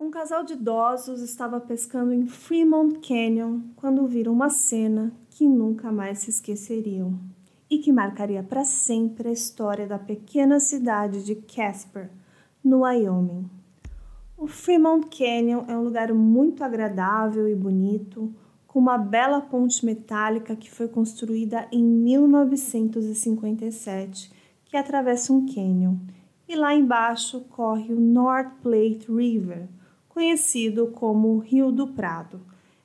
Um casal de idosos estava pescando em Fremont Canyon quando viram uma cena que nunca mais se esqueceriam e que marcaria para sempre a história da pequena cidade de Casper, no Wyoming. O Fremont Canyon é um lugar muito agradável e bonito, com uma bela ponte metálica que foi construída em 1957, que atravessa um canyon. E lá embaixo corre o North Platte River, conhecido como Rio do Prado.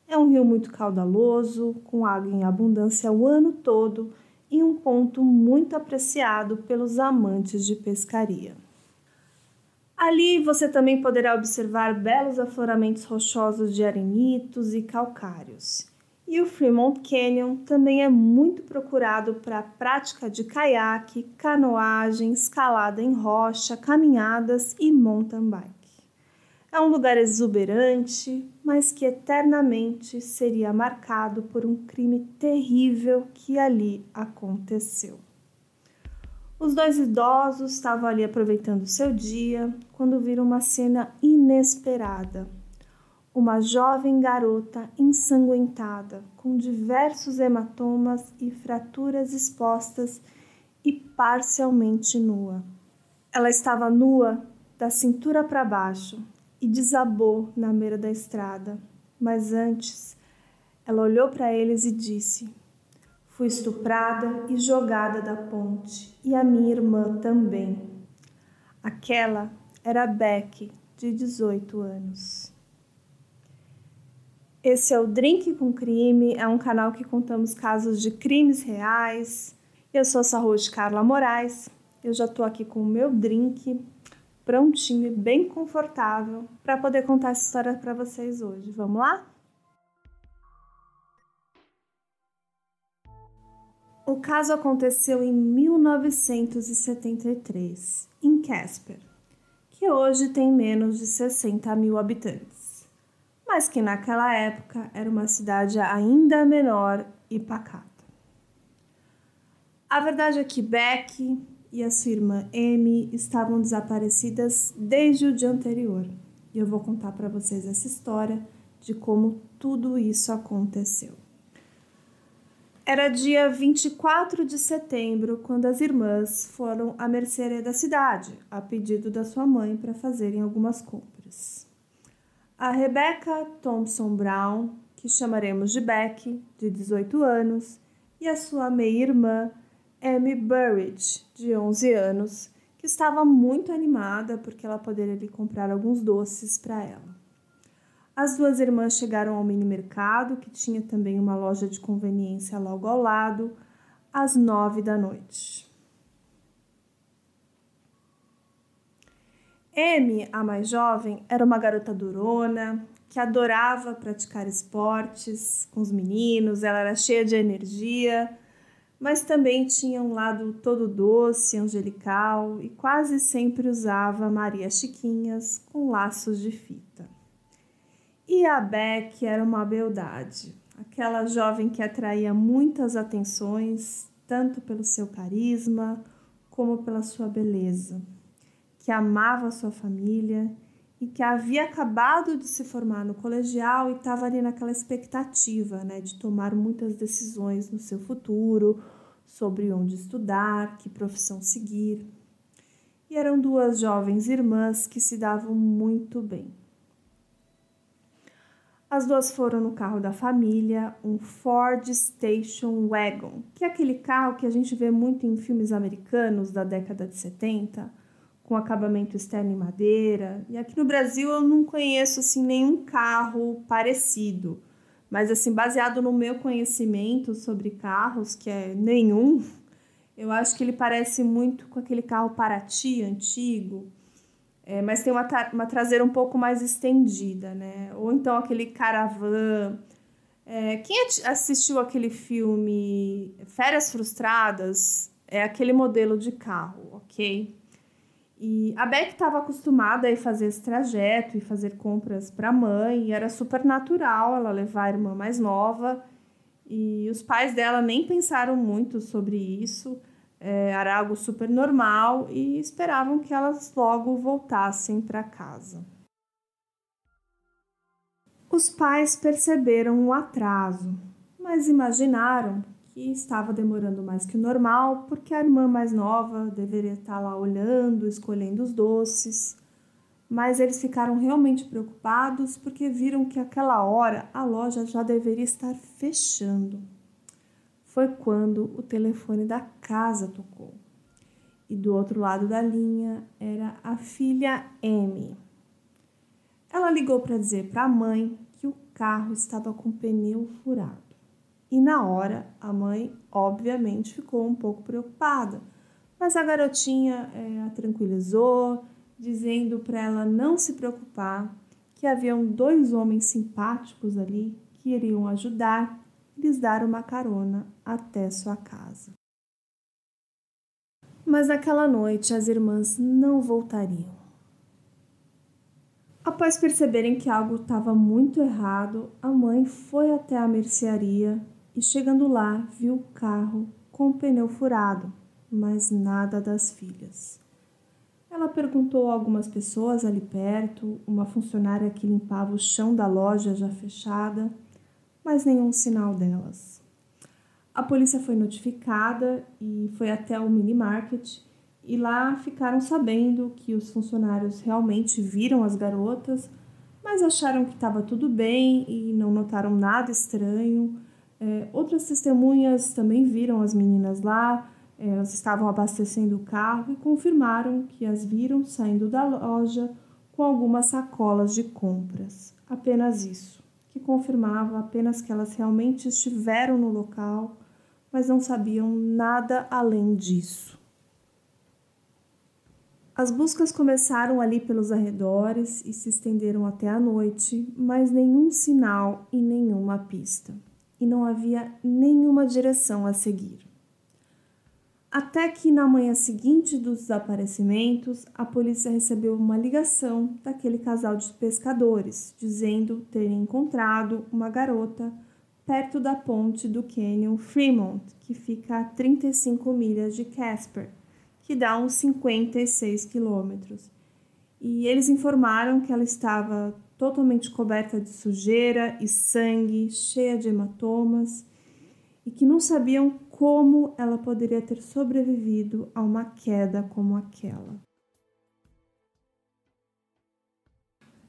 É um rio muito caudaloso, com água em abundância o ano todo e um ponto muito apreciado pelos amantes de pescaria. Ali você também poderá observar belos afloramentos rochosos de arenitos e calcários. E o Fremont Canyon também é muito procurado para a prática de caiaque, canoagem, escalada em rocha, caminhadas e mountain bike. É um lugar exuberante, mas que eternamente seria marcado por um crime terrível que ali aconteceu. Os dois idosos estavam ali aproveitando seu dia quando viram uma cena inesperada. Uma jovem garota ensanguentada, com diversos hematomas e fraturas expostas e parcialmente nua. Ela estava nua da cintura para baixo, e desabou na beira da estrada. Mas antes, ela olhou para eles e disse: Fui estuprada e jogada da ponte, e a minha irmã também. Aquela era Beck, de 18 anos. Esse é o Drink com Crime, é um canal que contamos casos de crimes reais. Eu sou a host Carla Moraes. Eu já estou aqui com o meu drink prontinho e bem confortável para poder contar essa história para vocês hoje. Vamos lá? O caso aconteceu em 1973, em Casper, que hoje tem menos de 60 mil habitantes, mas que naquela época era uma cidade ainda menor e pacata. A verdade é que Beck, e a sua irmã Amy estavam desaparecidas desde o dia anterior. E eu vou contar para vocês essa história de como tudo isso aconteceu. Era dia 24 de setembro quando as irmãs foram à mercearia da cidade, a pedido da sua mãe para fazerem algumas compras. A Rebecca Thompson Brown, que chamaremos de Beck, de 18 anos, e a sua meia-irmã Amy Burridge, de 11 anos, que estava muito animada porque ela poderia lhe comprar alguns doces para ela. As duas irmãs chegaram ao mini mercado, que tinha também uma loja de conveniência logo ao lado, às nove da noite. Amy, a mais jovem, era uma garota durona, que adorava praticar esportes com os meninos, ela era cheia de energia mas também tinha um lado todo doce, angelical e quase sempre usava Maria Chiquinhas com laços de fita. E a Beck era uma beldade, aquela jovem que atraía muitas atenções, tanto pelo seu carisma como pela sua beleza, que amava sua família e que havia acabado de se formar no colegial e estava ali naquela expectativa né, de tomar muitas decisões no seu futuro, sobre onde estudar, que profissão seguir. E eram duas jovens irmãs que se davam muito bem. As duas foram no carro da família, um Ford Station Wagon, que é aquele carro que a gente vê muito em filmes americanos da década de 70 com acabamento externo em madeira. E aqui no Brasil eu não conheço assim nenhum carro parecido. Mas assim, baseado no meu conhecimento sobre carros, que é nenhum, eu acho que ele parece muito com aquele carro Paraty antigo. É, mas tem uma, uma traseira um pouco mais estendida, né? Ou então aquele caravan. É, quem assistiu aquele filme Férias Frustradas é aquele modelo de carro, ok? E a Beck estava acostumada a fazer esse trajeto e fazer compras para a mãe, era super natural ela levar a irmã mais nova. E os pais dela nem pensaram muito sobre isso, é, era algo super normal e esperavam que elas logo voltassem para casa. Os pais perceberam o atraso, mas imaginaram que estava demorando mais que o normal, porque a irmã mais nova deveria estar lá olhando, escolhendo os doces. Mas eles ficaram realmente preocupados porque viram que aquela hora a loja já deveria estar fechando. Foi quando o telefone da casa tocou. E do outro lado da linha era a filha Amy. Ela ligou para dizer para a mãe que o carro estava com pneu furado. E na hora, a mãe, obviamente, ficou um pouco preocupada, mas a garotinha é, a tranquilizou, dizendo para ela não se preocupar, que haviam dois homens simpáticos ali que iriam ajudar e lhes dar uma carona até sua casa. Mas naquela noite as irmãs não voltariam. Após perceberem que algo estava muito errado, a mãe foi até a mercearia e chegando lá viu o carro com o pneu furado, mas nada das filhas. Ela perguntou a algumas pessoas ali perto, uma funcionária que limpava o chão da loja já fechada, mas nenhum sinal delas. A polícia foi notificada e foi até o mini market e lá ficaram sabendo que os funcionários realmente viram as garotas, mas acharam que estava tudo bem e não notaram nada estranho é, outras testemunhas também viram as meninas lá, é, elas estavam abastecendo o carro e confirmaram que as viram saindo da loja com algumas sacolas de compras. Apenas isso, que confirmava apenas que elas realmente estiveram no local, mas não sabiam nada além disso. As buscas começaram ali pelos arredores e se estenderam até a noite, mas nenhum sinal e nenhuma pista e não havia nenhuma direção a seguir. Até que na manhã seguinte dos desaparecimentos, a polícia recebeu uma ligação daquele casal de pescadores, dizendo terem encontrado uma garota perto da ponte do Canyon Fremont, que fica a 35 milhas de Casper, que dá uns 56 quilômetros. E eles informaram que ela estava totalmente coberta de sujeira e sangue, cheia de hematomas, e que não sabiam como ela poderia ter sobrevivido a uma queda como aquela.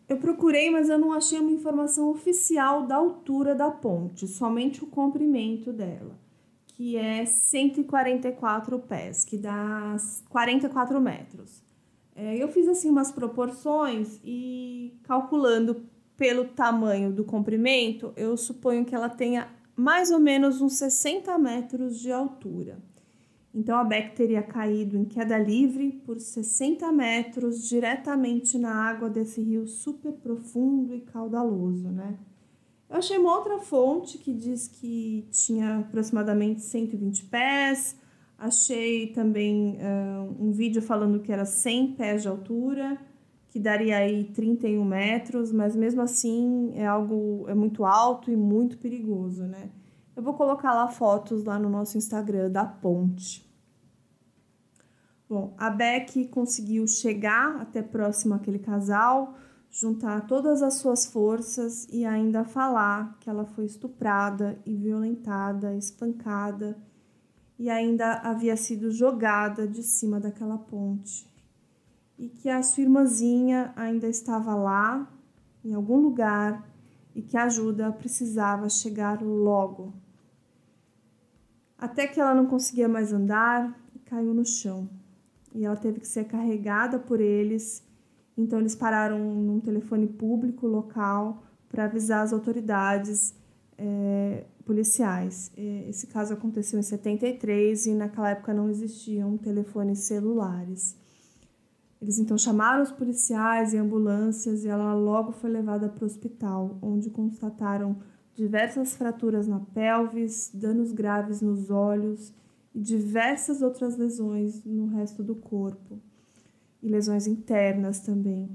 Eu procurei, mas eu não achei uma informação oficial da altura da ponte, somente o comprimento dela, que é 144 pés, que dá 44 metros. É, eu fiz assim umas proporções e calculando pelo tamanho do comprimento, eu suponho que ela tenha mais ou menos uns 60 metros de altura. Então a Beck teria caído em queda livre por 60 metros diretamente na água desse rio super profundo e caudaloso, né? Eu achei uma outra fonte que diz que tinha aproximadamente 120 pés, Achei também uh, um vídeo falando que era 100 pés de altura, que daria aí 31 metros, mas mesmo assim é algo é muito alto e muito perigoso, né? Eu vou colocar lá fotos lá no nosso Instagram da ponte. Bom, a Beck conseguiu chegar até próximo àquele casal, juntar todas as suas forças e ainda falar que ela foi estuprada e violentada, espancada e ainda havia sido jogada de cima daquela ponte. E que a sua irmãzinha ainda estava lá, em algum lugar, e que a ajuda precisava chegar logo. Até que ela não conseguia mais andar e caiu no chão. E ela teve que ser carregada por eles. Então eles pararam num telefone público local para avisar as autoridades é, policiais. Esse caso aconteceu em 73 e naquela época não existiam telefones celulares. Eles então chamaram os policiais e ambulâncias e ela logo foi levada para o hospital, onde constataram diversas fraturas na pelvis, danos graves nos olhos e diversas outras lesões no resto do corpo, e lesões internas também.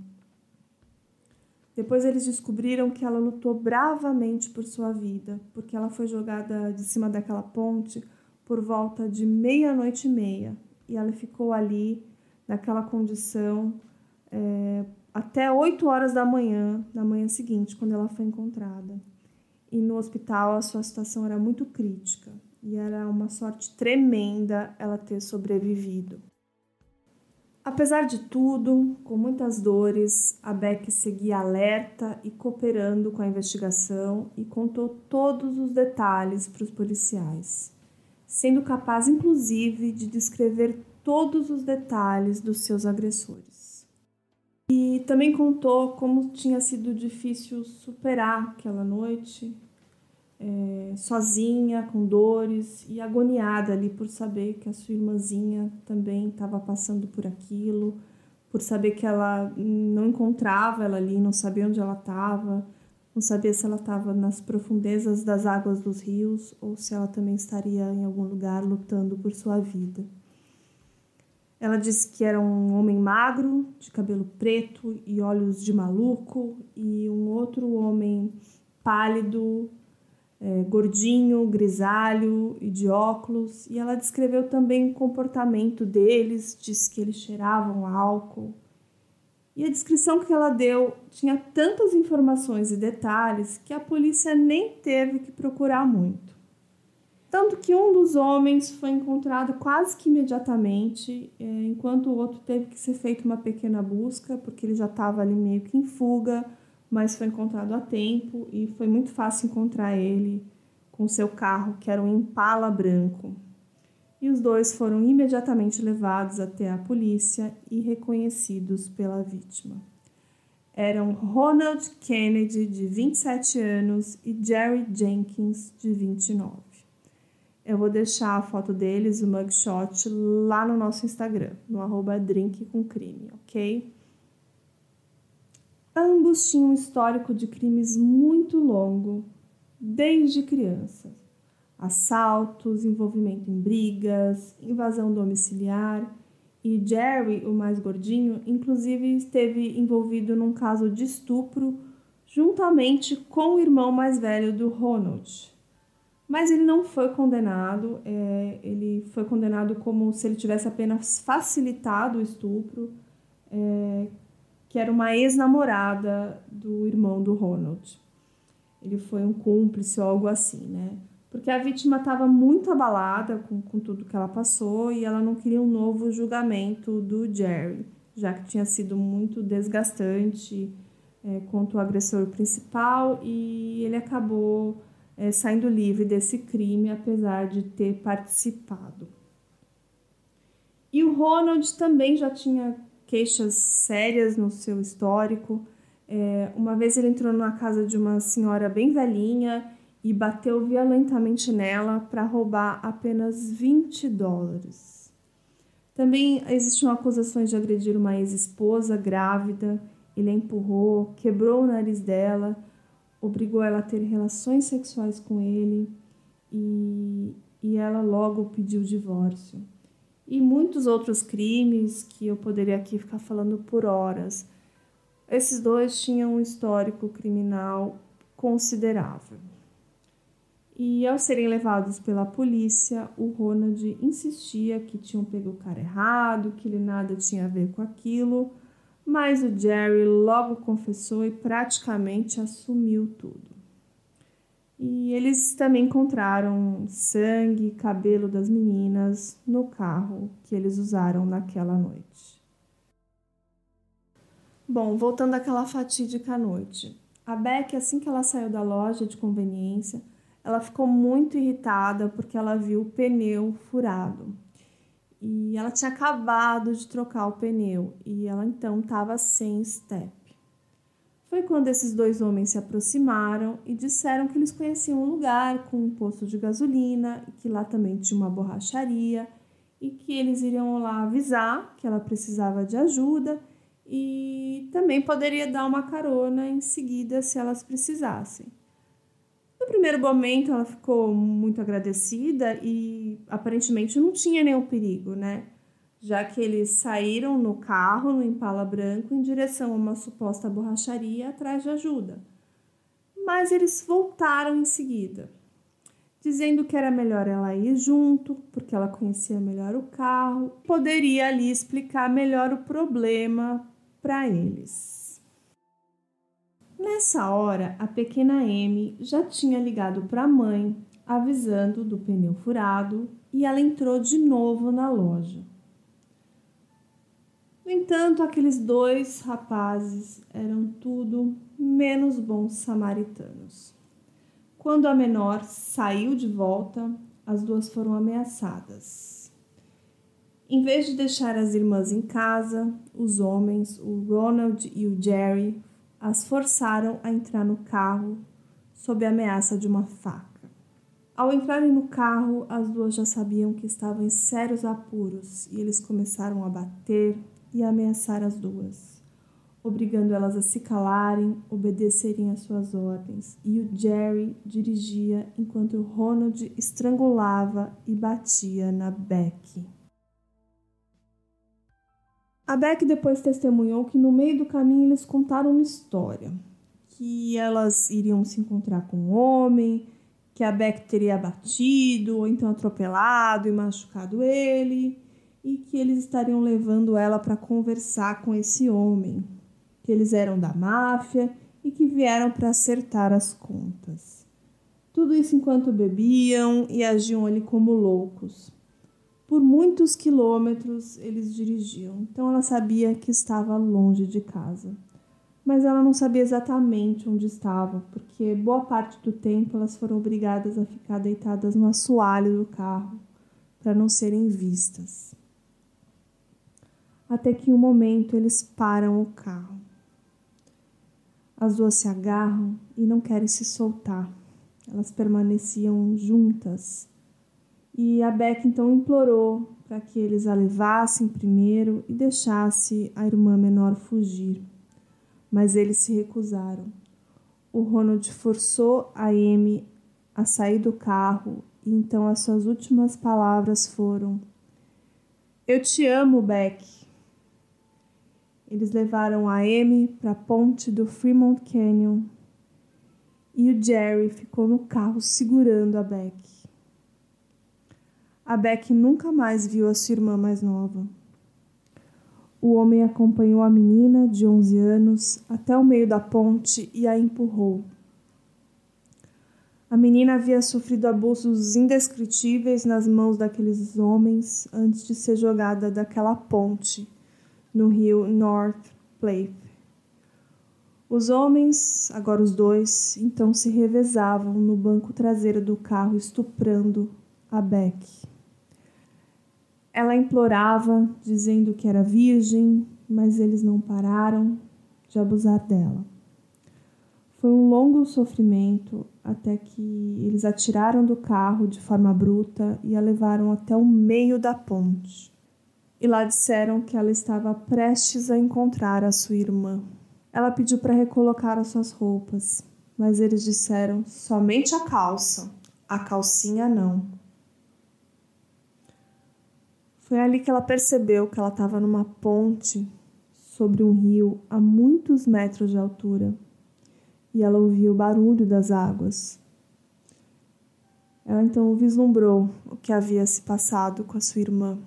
Depois eles descobriram que ela lutou bravamente por sua vida, porque ela foi jogada de cima daquela ponte por volta de meia-noite e meia. E ela ficou ali, naquela condição, é, até 8 horas da manhã, na manhã seguinte, quando ela foi encontrada. E no hospital a sua situação era muito crítica e era uma sorte tremenda ela ter sobrevivido. Apesar de tudo, com muitas dores, a Beck seguia alerta e cooperando com a investigação e contou todos os detalhes para os policiais, sendo capaz inclusive de descrever todos os detalhes dos seus agressores. E também contou como tinha sido difícil superar aquela noite é, sozinha, com dores e agoniada ali por saber que a sua irmãzinha também estava passando por aquilo, por saber que ela não encontrava ela ali, não sabia onde ela estava, não sabia se ela estava nas profundezas das águas dos rios ou se ela também estaria em algum lugar lutando por sua vida. Ela disse que era um homem magro, de cabelo preto e olhos de maluco, e um outro homem pálido, é, gordinho, grisalho e de óculos, e ela descreveu também o comportamento deles, disse que eles cheiravam álcool. E a descrição que ela deu tinha tantas informações e detalhes que a polícia nem teve que procurar muito. Tanto que um dos homens foi encontrado quase que imediatamente, é, enquanto o outro teve que ser feita uma pequena busca, porque ele já estava ali meio que em fuga mas foi encontrado a tempo e foi muito fácil encontrar ele com seu carro, que era um Impala branco. E os dois foram imediatamente levados até a polícia e reconhecidos pela vítima. Eram Ronald Kennedy, de 27 anos, e Jerry Jenkins, de 29. Eu vou deixar a foto deles, o mugshot, lá no nosso Instagram, no arroba drinkcomcrime, ok? Ambos tinham um histórico de crimes muito longo, desde crianças. Assaltos, envolvimento em brigas, invasão domiciliar. E Jerry, o mais gordinho, inclusive esteve envolvido num caso de estupro juntamente com o irmão mais velho do Ronald. Mas ele não foi condenado, é, ele foi condenado como se ele tivesse apenas facilitado o estupro, é, que era uma ex-namorada do irmão do Ronald. Ele foi um cúmplice ou algo assim, né? Porque a vítima estava muito abalada com, com tudo que ela passou e ela não queria um novo julgamento do Jerry, já que tinha sido muito desgastante é, contra o agressor principal e ele acabou é, saindo livre desse crime, apesar de ter participado. E o Ronald também já tinha queixas sérias no seu histórico. É, uma vez ele entrou na casa de uma senhora bem velhinha e bateu violentamente nela para roubar apenas 20 dólares. Também existiam acusações de agredir uma ex-esposa grávida. Ele a empurrou, quebrou o nariz dela, obrigou ela a ter relações sexuais com ele e, e ela logo pediu divórcio e muitos outros crimes que eu poderia aqui ficar falando por horas. Esses dois tinham um histórico criminal considerável. E ao serem levados pela polícia, o Ronald insistia que tinham pego o cara errado, que ele nada tinha a ver com aquilo, mas o Jerry logo confessou e praticamente assumiu tudo. E eles também encontraram sangue e cabelo das meninas no carro que eles usaram naquela noite. Bom, voltando àquela fatídica noite. A Beck, assim que ela saiu da loja de conveniência, ela ficou muito irritada porque ela viu o pneu furado. E ela tinha acabado de trocar o pneu e ela então estava sem step. Foi quando esses dois homens se aproximaram e disseram que eles conheciam um lugar com um posto de gasolina, que lá também tinha uma borracharia e que eles iriam lá avisar que ela precisava de ajuda e também poderia dar uma carona em seguida se elas precisassem. No primeiro momento ela ficou muito agradecida e aparentemente não tinha nenhum perigo, né? Já que eles saíram no carro, no Impala branco, em direção a uma suposta borracharia atrás de ajuda. Mas eles voltaram em seguida, dizendo que era melhor ela ir junto, porque ela conhecia melhor o carro, poderia ali explicar melhor o problema para eles. Nessa hora, a pequena Amy já tinha ligado para a mãe, avisando do pneu furado, e ela entrou de novo na loja. No entanto, aqueles dois rapazes eram tudo menos bons samaritanos. Quando a menor saiu de volta, as duas foram ameaçadas. Em vez de deixar as irmãs em casa, os homens, o Ronald e o Jerry, as forçaram a entrar no carro sob a ameaça de uma faca. Ao entrarem no carro, as duas já sabiam que estavam em sérios apuros e eles começaram a bater e ameaçar as duas obrigando elas a se calarem, obedecerem às suas ordens, e o Jerry dirigia enquanto o Ronald estrangulava e batia na Beck. A Beck depois testemunhou que no meio do caminho eles contaram uma história, que elas iriam se encontrar com um homem, que a Beck teria batido ou então atropelado e machucado ele, e que eles estariam levando ela para conversar com esse homem, que eles eram da máfia e que vieram para acertar as contas. Tudo isso enquanto bebiam e agiam ali como loucos. Por muitos quilômetros eles dirigiam, então ela sabia que estava longe de casa. Mas ela não sabia exatamente onde estava, porque boa parte do tempo elas foram obrigadas a ficar deitadas no assoalho do carro para não serem vistas. Até que em um momento eles param o carro. As duas se agarram e não querem se soltar. Elas permaneciam juntas. E a Beck então implorou para que eles a levassem primeiro e deixasse a irmã menor fugir. Mas eles se recusaram. O Ronald forçou a Amy a sair do carro e então as suas últimas palavras foram: Eu te amo, Beck. Eles levaram a Amy para a ponte do Fremont Canyon e o Jerry ficou no carro segurando a Beck. A Beck nunca mais viu a sua irmã mais nova. O homem acompanhou a menina de 11 anos até o meio da ponte e a empurrou. A menina havia sofrido abusos indescritíveis nas mãos daqueles homens antes de ser jogada daquela ponte no rio North Platte. Os homens, agora os dois, então se revezavam no banco traseiro do carro, estuprando a Beck. Ela implorava, dizendo que era virgem, mas eles não pararam de abusar dela. Foi um longo sofrimento até que eles a tiraram do carro de forma bruta e a levaram até o meio da ponte e lá disseram que ela estava prestes a encontrar a sua irmã. Ela pediu para recolocar as suas roupas, mas eles disseram somente a calça, a calcinha não. Foi ali que ela percebeu que ela estava numa ponte sobre um rio a muitos metros de altura e ela ouviu o barulho das águas. Ela então vislumbrou o que havia se passado com a sua irmã.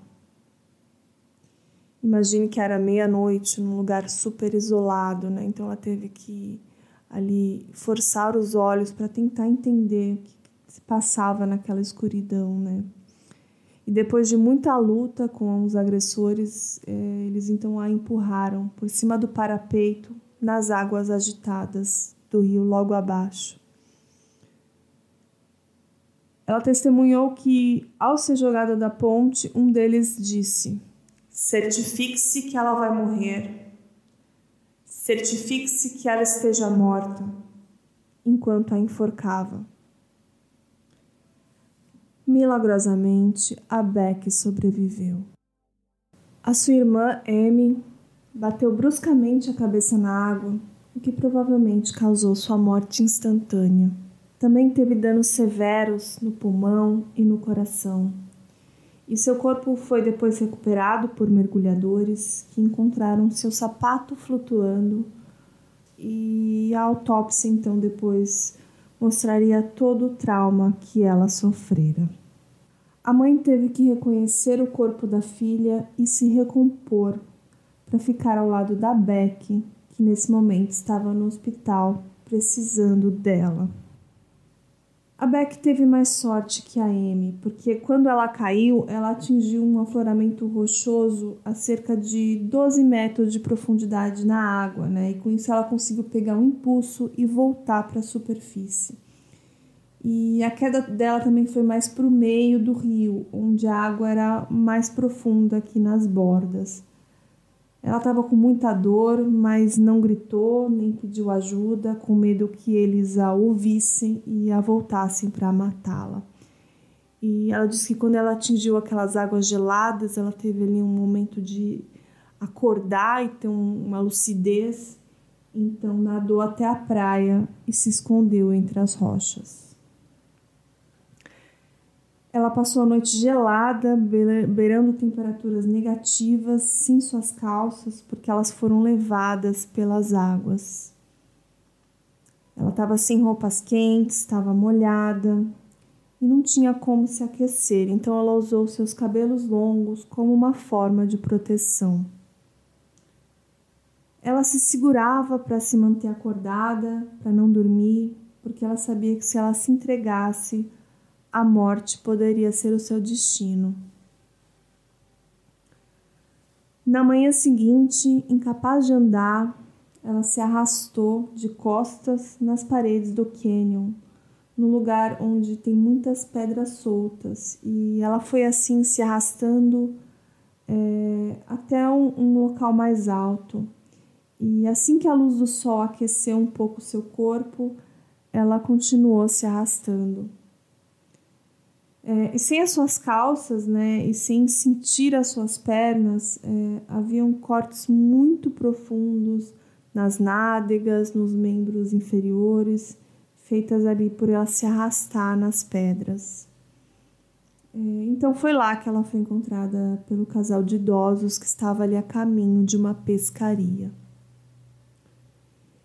Imagine que era meia-noite num lugar super isolado, né? Então ela teve que ali forçar os olhos para tentar entender o que se passava naquela escuridão, né? E depois de muita luta com os agressores, é, eles então a empurraram por cima do parapeito nas águas agitadas do rio logo abaixo. Ela testemunhou que, ao ser jogada da ponte, um deles disse: Certifique-se que ela vai morrer. Certifique-se que ela esteja morta, enquanto a enforcava. Milagrosamente, a Beck sobreviveu. A sua irmã, Amy, bateu bruscamente a cabeça na água, o que provavelmente causou sua morte instantânea. Também teve danos severos no pulmão e no coração e seu corpo foi depois recuperado por mergulhadores que encontraram seu sapato flutuando e a autópsia então depois mostraria todo o trauma que ela sofrera. A mãe teve que reconhecer o corpo da filha e se recompor para ficar ao lado da Beck, que nesse momento estava no hospital precisando dela. A Beck teve mais sorte que a Amy, porque quando ela caiu, ela atingiu um afloramento rochoso a cerca de 12 metros de profundidade na água, né? E com isso ela conseguiu pegar um impulso e voltar para a superfície. E a queda dela também foi mais para o meio do rio, onde a água era mais profunda aqui nas bordas. Ela estava com muita dor, mas não gritou nem pediu ajuda, com medo que eles a ouvissem e a voltassem para matá-la. E ela disse que quando ela atingiu aquelas águas geladas, ela teve ali um momento de acordar e ter uma lucidez. Então nadou até a praia e se escondeu entre as rochas. Ela passou a noite gelada, beirando temperaturas negativas, sem suas calças, porque elas foram levadas pelas águas. Ela estava sem roupas quentes, estava molhada e não tinha como se aquecer, então ela usou seus cabelos longos como uma forma de proteção. Ela se segurava para se manter acordada, para não dormir, porque ela sabia que se ela se entregasse, a morte poderia ser o seu destino. Na manhã seguinte, incapaz de andar, ela se arrastou de costas nas paredes do cânion, no lugar onde tem muitas pedras soltas, e ela foi assim se arrastando é, até um, um local mais alto. E assim que a luz do sol aqueceu um pouco seu corpo, ela continuou se arrastando. É, e sem as suas calças, né, e sem sentir as suas pernas, é, haviam cortes muito profundos nas nádegas, nos membros inferiores, feitas ali por ela se arrastar nas pedras. É, então foi lá que ela foi encontrada pelo casal de idosos que estava ali a caminho de uma pescaria.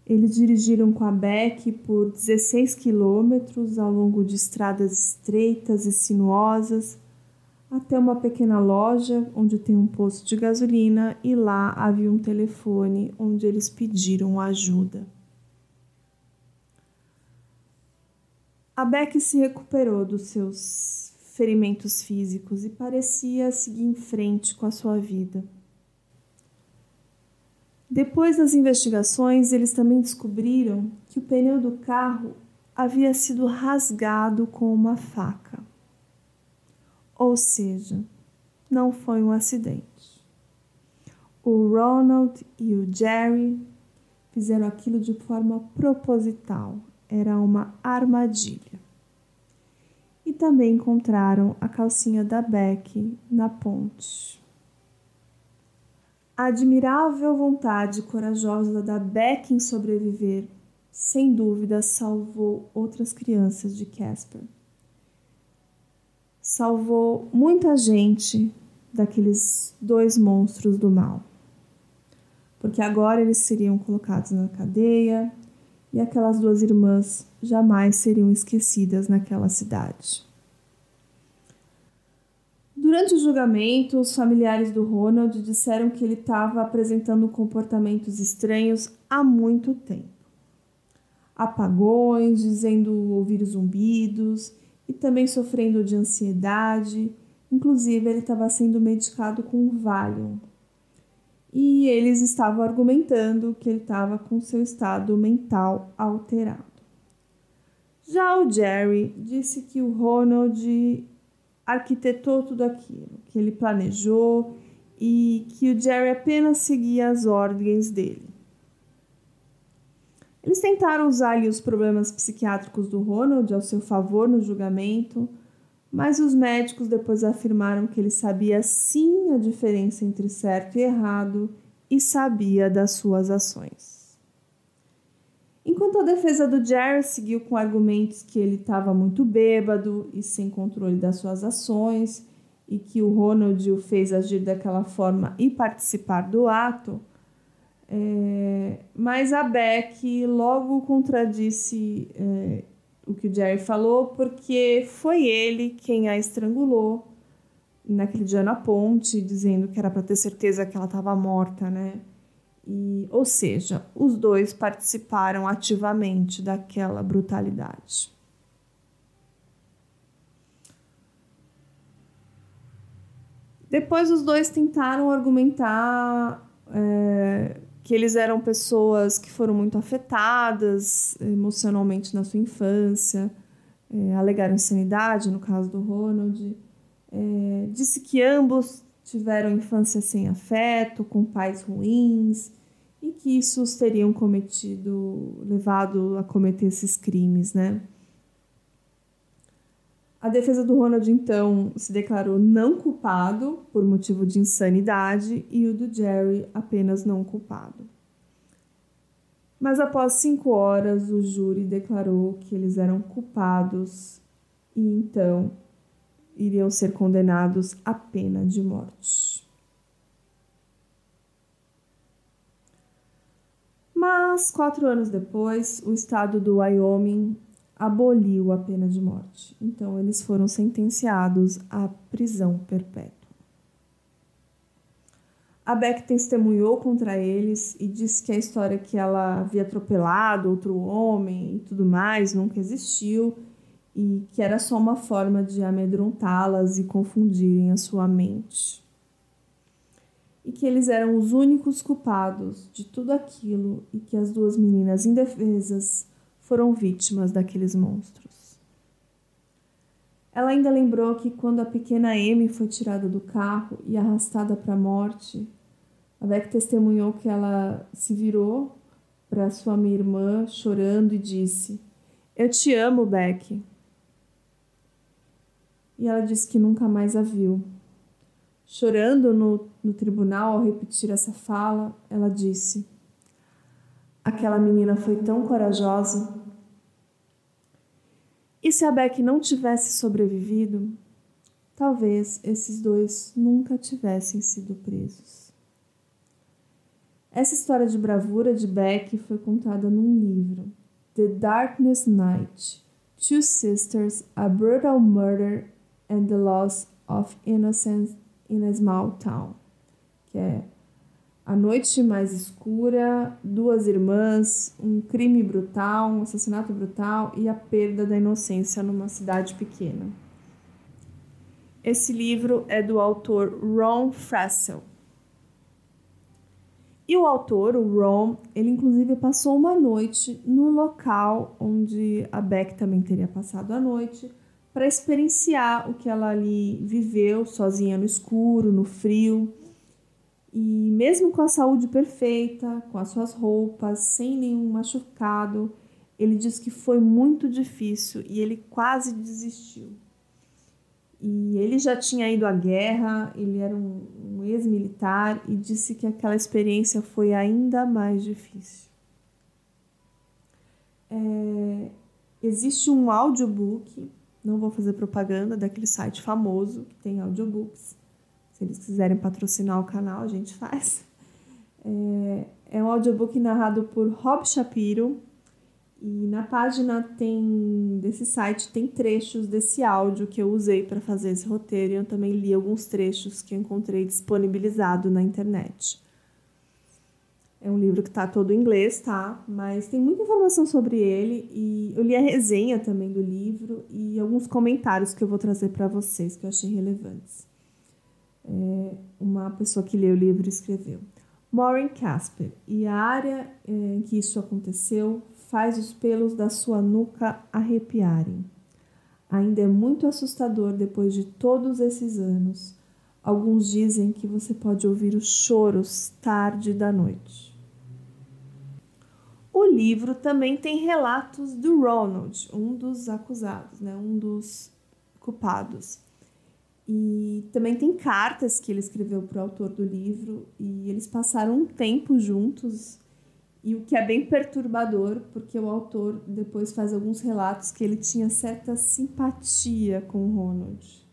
Eles dirigiram com a Beck por 16 quilômetros ao longo de estradas estreitas e sinuosas até uma pequena loja onde tem um posto de gasolina e lá havia um telefone onde eles pediram ajuda. A Beck se recuperou dos seus ferimentos físicos e parecia seguir em frente com a sua vida. Depois das investigações, eles também descobriram que o pneu do carro havia sido rasgado com uma faca. Ou seja, não foi um acidente. O Ronald e o Jerry fizeram aquilo de forma proposital, era uma armadilha. E também encontraram a calcinha da Beck na ponte. A admirável vontade corajosa da Beck em sobreviver, sem dúvida, salvou outras crianças de Casper. Salvou muita gente daqueles dois monstros do mal. Porque agora eles seriam colocados na cadeia e aquelas duas irmãs jamais seriam esquecidas naquela cidade. Durante o julgamento, os familiares do Ronald disseram que ele estava apresentando comportamentos estranhos há muito tempo. Apagões, dizendo ouvir zumbidos e também sofrendo de ansiedade. Inclusive, ele estava sendo medicado com Valium. E eles estavam argumentando que ele estava com seu estado mental alterado. Já o Jerry disse que o Ronald arquitetou tudo aquilo, que ele planejou e que o Jerry apenas seguia as ordens dele. Eles tentaram usar ali os problemas psiquiátricos do Ronald ao seu favor no julgamento, mas os médicos depois afirmaram que ele sabia sim a diferença entre certo e errado e sabia das suas ações. Enquanto a defesa do Jerry seguiu com argumentos que ele estava muito bêbado e sem controle das suas ações e que o Ronald o fez agir daquela forma e participar do ato, é, mas a Beck logo contradisse é, o que o Jerry falou, porque foi ele quem a estrangulou naquele dia na ponte, dizendo que era para ter certeza que ela estava morta, né? E, ou seja, os dois participaram ativamente daquela brutalidade. Depois os dois tentaram argumentar é, que eles eram pessoas que foram muito afetadas emocionalmente na sua infância, é, alegaram insanidade no caso do Ronald. É, disse que ambos tiveram infância sem afeto, com pais ruins, e que isso os teriam cometido, levado a cometer esses crimes, né? A defesa do Ronald, então, se declarou não culpado por motivo de insanidade e o do Jerry apenas não culpado. Mas após cinco horas, o júri declarou que eles eram culpados e então iriam ser condenados à pena de morte. Mas, quatro anos depois, o estado do Wyoming aboliu a pena de morte. Então, eles foram sentenciados à prisão perpétua. A Beck testemunhou contra eles e disse que a história que ela havia atropelado outro homem e tudo mais nunca existiu e que era só uma forma de amedrontá-las e confundirem a sua mente. E que eles eram os únicos culpados de tudo aquilo e que as duas meninas indefesas foram vítimas daqueles monstros. Ela ainda lembrou que quando a pequena Amy foi tirada do carro e arrastada para a morte, a Beck testemunhou que ela se virou para sua minha irmã chorando e disse: Eu te amo, Beck e ela disse que nunca mais a viu. Chorando no, no tribunal ao repetir essa fala, ela disse: Aquela menina foi tão corajosa. E se a Beck não tivesse sobrevivido, talvez esses dois nunca tivessem sido presos. Essa história de bravura de Beck foi contada num livro, The Darkness Night: Two Sisters, A Brutal Murder and the Loss of Innocence in a Small Town, que é A Noite Mais Escura, Duas Irmãs, um crime brutal, um assassinato brutal e a perda da inocência numa cidade pequena. Esse livro é do autor Ron Frassel. E o autor, o Ron, ele inclusive passou uma noite no local onde a Beck também teria passado a noite, para experienciar o que ela ali viveu sozinha no escuro, no frio. E mesmo com a saúde perfeita, com as suas roupas, sem nenhum machucado, ele diz que foi muito difícil e ele quase desistiu. E ele já tinha ido à guerra, ele era um, um ex-militar e disse que aquela experiência foi ainda mais difícil. É, existe um audiobook não vou fazer propaganda daquele site famoso que tem audiobooks. Se eles quiserem patrocinar o canal, a gente faz. É, é um audiobook narrado por Rob Shapiro. E na página tem desse site tem trechos desse áudio que eu usei para fazer esse roteiro e eu também li alguns trechos que eu encontrei disponibilizado na internet. É um livro que está todo em inglês, tá? Mas tem muita informação sobre ele e eu li a resenha também do livro e alguns comentários que eu vou trazer para vocês que eu achei relevantes. É, uma pessoa que leu o livro escreveu: Maureen Casper, e a área é, em que isso aconteceu faz os pelos da sua nuca arrepiarem. Ainda é muito assustador depois de todos esses anos. Alguns dizem que você pode ouvir os choros tarde da noite. O livro também tem relatos do Ronald, um dos acusados, né, um dos culpados. E também tem cartas que ele escreveu para o autor do livro e eles passaram um tempo juntos. E o que é bem perturbador, porque o autor depois faz alguns relatos que ele tinha certa simpatia com o Ronald.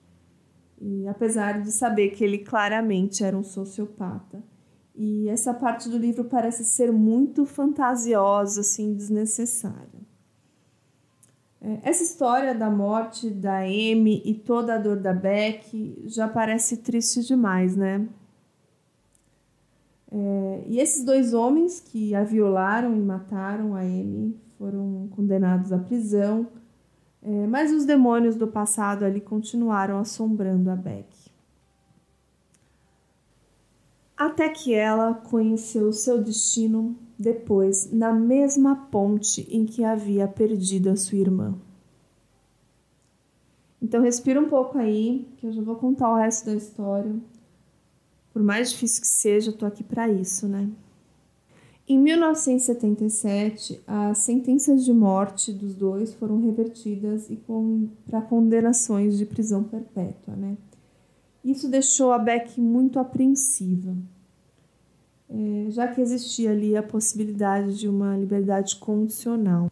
E apesar de saber que ele claramente era um sociopata. E essa parte do livro parece ser muito fantasiosa, assim, desnecessária. É, essa história da morte da Amy e toda a dor da Beck já parece triste demais, né? É, e esses dois homens que a violaram e mataram a Amy foram condenados à prisão, é, mas os demônios do passado ali continuaram assombrando a Beck. Até que ela conheceu seu destino depois na mesma ponte em que havia perdido a sua irmã. Então respira um pouco aí, que eu já vou contar o resto da história. Por mais difícil que seja, eu tô aqui para isso, né? Em 1977, as sentenças de morte dos dois foram revertidas e para condenações de prisão perpétua, né? Isso deixou a Beck muito apreensiva é, já que existia ali a possibilidade de uma liberdade condicional.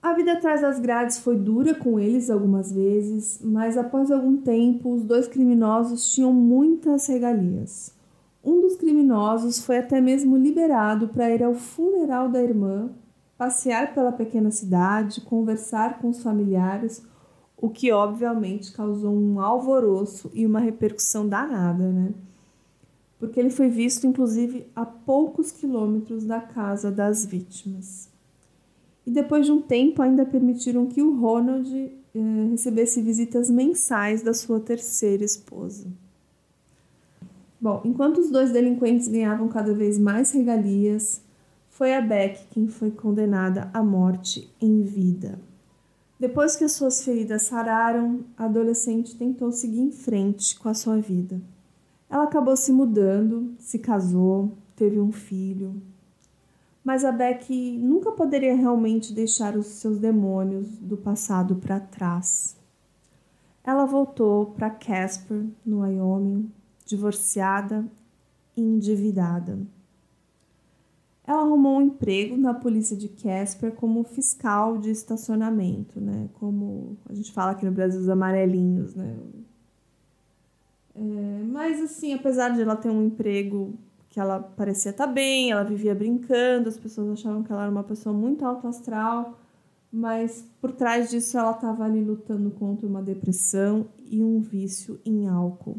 A vida atrás das grades foi dura com eles algumas vezes, mas após algum tempo os dois criminosos tinham muitas regalias. Um dos criminosos foi até mesmo liberado para ir ao funeral da irmã, passear pela pequena cidade, conversar com os familiares, o que obviamente causou um alvoroço e uma repercussão danada, né? porque ele foi visto inclusive a poucos quilômetros da casa das vítimas. E depois de um tempo ainda permitiram que o Ronald eh, recebesse visitas mensais da sua terceira esposa. Bom, enquanto os dois delinquentes ganhavam cada vez mais regalias, foi a Beck quem foi condenada à morte em vida. Depois que as suas feridas sararam, a adolescente tentou seguir em frente com a sua vida. Ela acabou se mudando, se casou, teve um filho. Mas a Beck nunca poderia realmente deixar os seus demônios do passado para trás. Ela voltou para Casper, no Wyoming, divorciada e endividada. Ela arrumou um emprego na polícia de Casper como fiscal de estacionamento, né? Como a gente fala aqui no Brasil, os amarelinhos, né? É, mas assim, apesar de ela ter um emprego que ela parecia estar tá bem, ela vivia brincando, as pessoas achavam que ela era uma pessoa muito alto astral, mas por trás disso ela estava ali lutando contra uma depressão e um vício em álcool.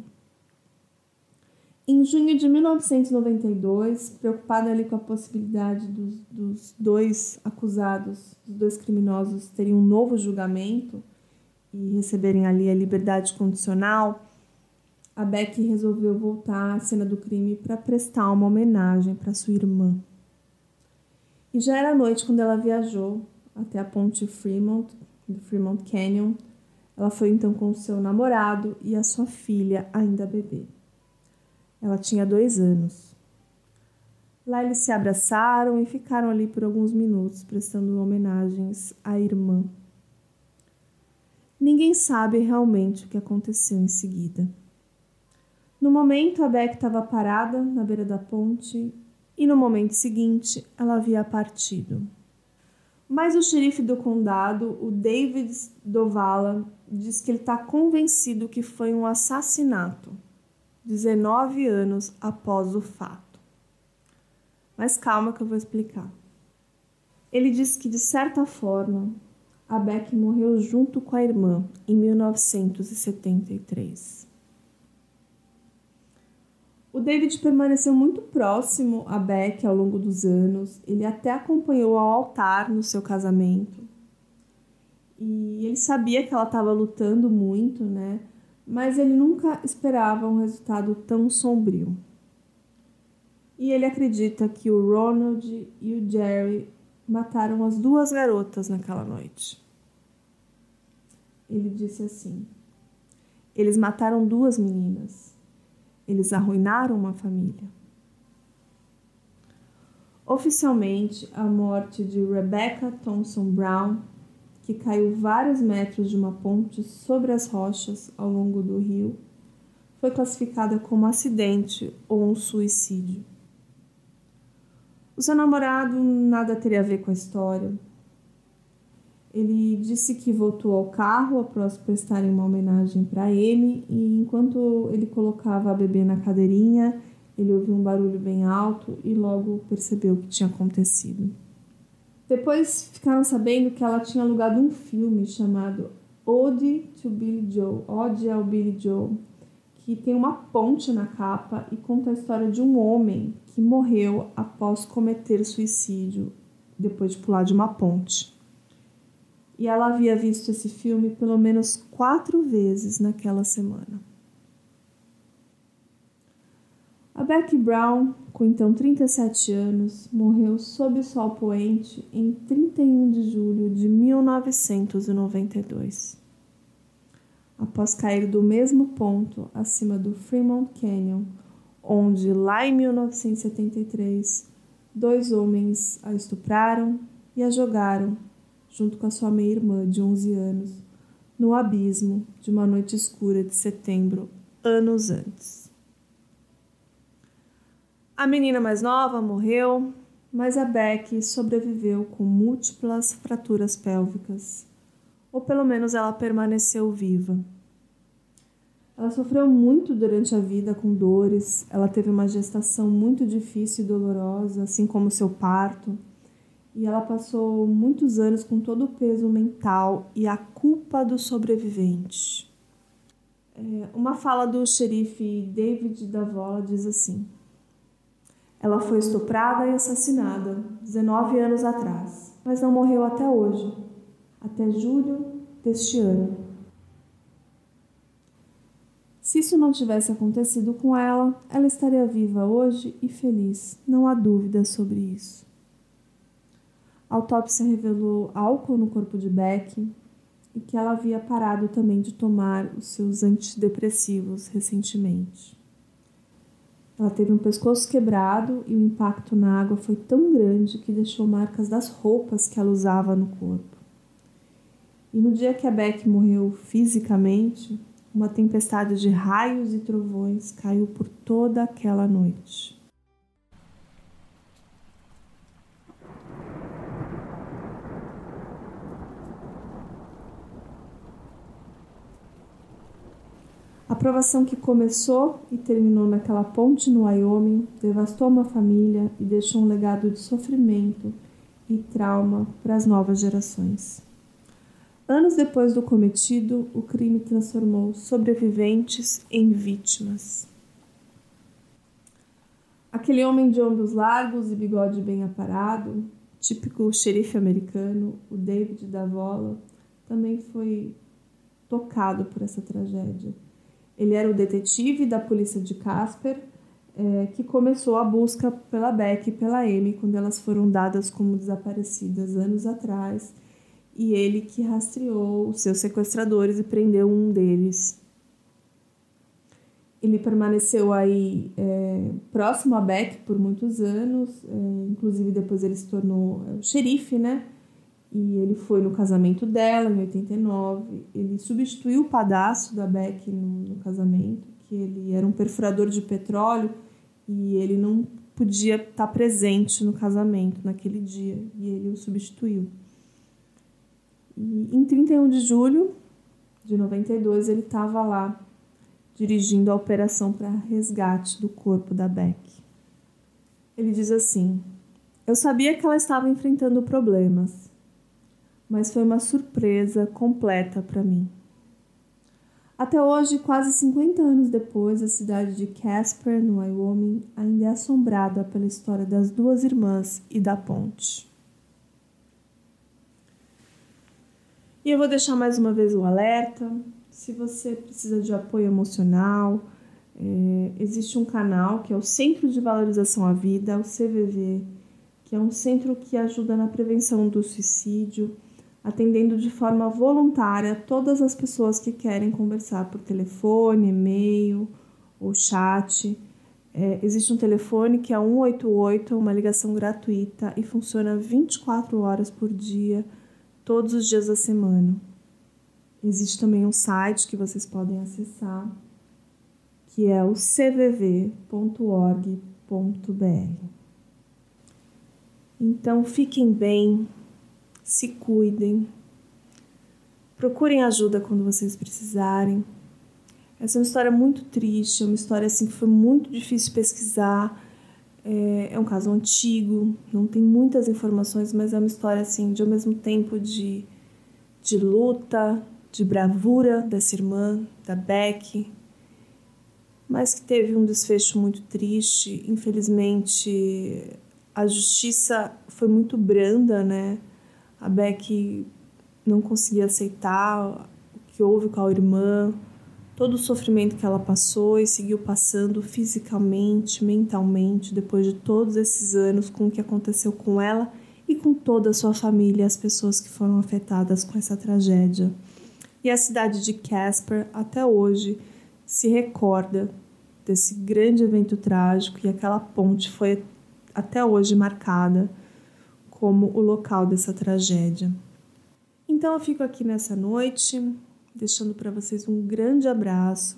Em junho de 1992, preocupada ali com a possibilidade dos, dos dois acusados, dos dois criminosos, terem um novo julgamento e receberem ali a liberdade condicional, a Beck resolveu voltar à cena do crime para prestar uma homenagem para sua irmã. E já era noite quando ela viajou até a ponte Fremont, do Fremont Canyon. Ela foi então com seu namorado e a sua filha, ainda bebê. Ela tinha dois anos. Lá eles se abraçaram e ficaram ali por alguns minutos prestando homenagens à irmã. Ninguém sabe realmente o que aconteceu em seguida. No momento, a Beck estava parada na beira da ponte e no momento seguinte ela havia partido. Mas o xerife do condado, o David Dovala, diz que ele está convencido que foi um assassinato, 19 anos após o fato. Mas calma que eu vou explicar. Ele diz que, de certa forma, a Beck morreu junto com a irmã em 1973. O David permaneceu muito próximo a Beck ao longo dos anos. Ele até acompanhou ao altar no seu casamento. E ele sabia que ela estava lutando muito, né? Mas ele nunca esperava um resultado tão sombrio. E ele acredita que o Ronald e o Jerry mataram as duas garotas naquela noite. Ele disse assim: Eles mataram duas meninas. Eles arruinaram uma família. Oficialmente, a morte de Rebecca Thompson Brown, que caiu vários metros de uma ponte sobre as rochas ao longo do rio, foi classificada como acidente ou um suicídio. O seu namorado nada teria a ver com a história, ele disse que voltou ao carro após prestarem uma homenagem para Amy e enquanto ele colocava a bebê na cadeirinha, ele ouviu um barulho bem alto e logo percebeu o que tinha acontecido. Depois ficaram sabendo que ela tinha alugado um filme chamado Ode to Billy Joe, Ode ao Billy Joe, que tem uma ponte na capa e conta a história de um homem que morreu após cometer suicídio depois de pular de uma ponte. E ela havia visto esse filme pelo menos quatro vezes naquela semana. A Becky Brown, com então 37 anos, morreu sob o sol poente em 31 de julho de 1992. Após cair do mesmo ponto acima do Fremont Canyon, onde lá em 1973 dois homens a estupraram e a jogaram, junto com a sua meia-irmã de 11 anos, no abismo de uma noite escura de setembro, anos antes. A menina mais nova morreu, mas a Beck sobreviveu com múltiplas fraturas pélvicas, ou pelo menos ela permaneceu viva. Ela sofreu muito durante a vida com dores, ela teve uma gestação muito difícil e dolorosa, assim como seu parto, e ela passou muitos anos com todo o peso mental e a culpa do sobrevivente. É, uma fala do xerife David Davola diz assim: ela foi estuprada e assassinada 19 anos atrás, mas não morreu até hoje, até julho deste ano. Se isso não tivesse acontecido com ela, ela estaria viva hoje e feliz, não há dúvida sobre isso. A autópsia revelou álcool no corpo de Beck e que ela havia parado também de tomar os seus antidepressivos recentemente. Ela teve um pescoço quebrado e o impacto na água foi tão grande que deixou marcas das roupas que ela usava no corpo. E no dia que a Beck morreu fisicamente, uma tempestade de raios e trovões caiu por toda aquela noite. Provação que começou e terminou naquela ponte no Wyoming devastou uma família e deixou um legado de sofrimento e trauma para as novas gerações. Anos depois do cometido, o crime transformou sobreviventes em vítimas. Aquele homem de ombros largos e bigode bem aparado, típico xerife americano, o David Davola, também foi tocado por essa tragédia ele era o detetive da polícia de Casper, é, que começou a busca pela Beck e pela Amy quando elas foram dadas como desaparecidas anos atrás, e ele que rastreou os seus sequestradores e prendeu um deles. Ele permaneceu aí é, próximo a Beck por muitos anos, é, inclusive depois ele se tornou é, xerife, né? E ele foi no casamento dela em 89. Ele substituiu o padastro da Beck no, no, casamento, que ele era um perfurador de petróleo e ele não podia estar presente no casamento naquele dia e ele o substituiu. E em 31 de julho de 92 ele estava lá dirigindo a operação para resgate do corpo da Beck. Ele diz assim: Eu sabia que ela estava enfrentando problemas mas foi uma surpresa completa para mim. Até hoje, quase 50 anos depois, a cidade de Casper, no Wyoming, ainda é assombrada pela história das duas irmãs e da ponte. E eu vou deixar mais uma vez o alerta. Se você precisa de apoio emocional, é, existe um canal que é o Centro de Valorização à Vida, o CVV, que é um centro que ajuda na prevenção do suicídio atendendo de forma voluntária todas as pessoas que querem conversar por telefone, e-mail ou chat. É, existe um telefone que é 188, uma ligação gratuita e funciona 24 horas por dia, todos os dias da semana. Existe também um site que vocês podem acessar, que é o cvv.org.br. Então fiquem bem, se cuidem, procurem ajuda quando vocês precisarem. Essa é uma história muito triste, é uma história assim que foi muito difícil pesquisar. É, é um caso antigo, não tem muitas informações, mas é uma história assim de ao mesmo tempo de, de luta, de bravura dessa irmã, da Beck, mas que teve um desfecho muito triste. Infelizmente, a justiça foi muito branda, né? A Beck não conseguia aceitar o que houve com a irmã, todo o sofrimento que ela passou e seguiu passando fisicamente, mentalmente, depois de todos esses anos com o que aconteceu com ela e com toda a sua família, as pessoas que foram afetadas com essa tragédia. E a cidade de Casper, até hoje, se recorda desse grande evento trágico e aquela ponte foi até hoje marcada como o local dessa tragédia. Então eu fico aqui nessa noite, deixando para vocês um grande abraço,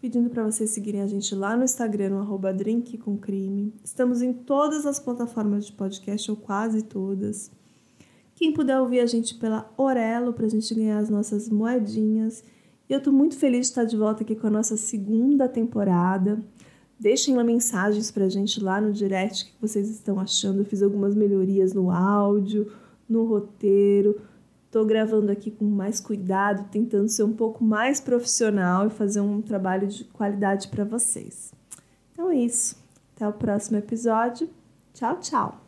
pedindo para vocês seguirem a gente lá no Instagram, no drinkcomcrime. Estamos em todas as plataformas de podcast, ou quase todas. Quem puder ouvir a gente pela Orelo, para a gente ganhar as nossas moedinhas. E eu estou muito feliz de estar de volta aqui com a nossa segunda temporada. Deixem lá mensagens para a gente lá no direct que vocês estão achando. Eu fiz algumas melhorias no áudio, no roteiro. Estou gravando aqui com mais cuidado, tentando ser um pouco mais profissional e fazer um trabalho de qualidade para vocês. Então é isso. Até o próximo episódio. Tchau, tchau.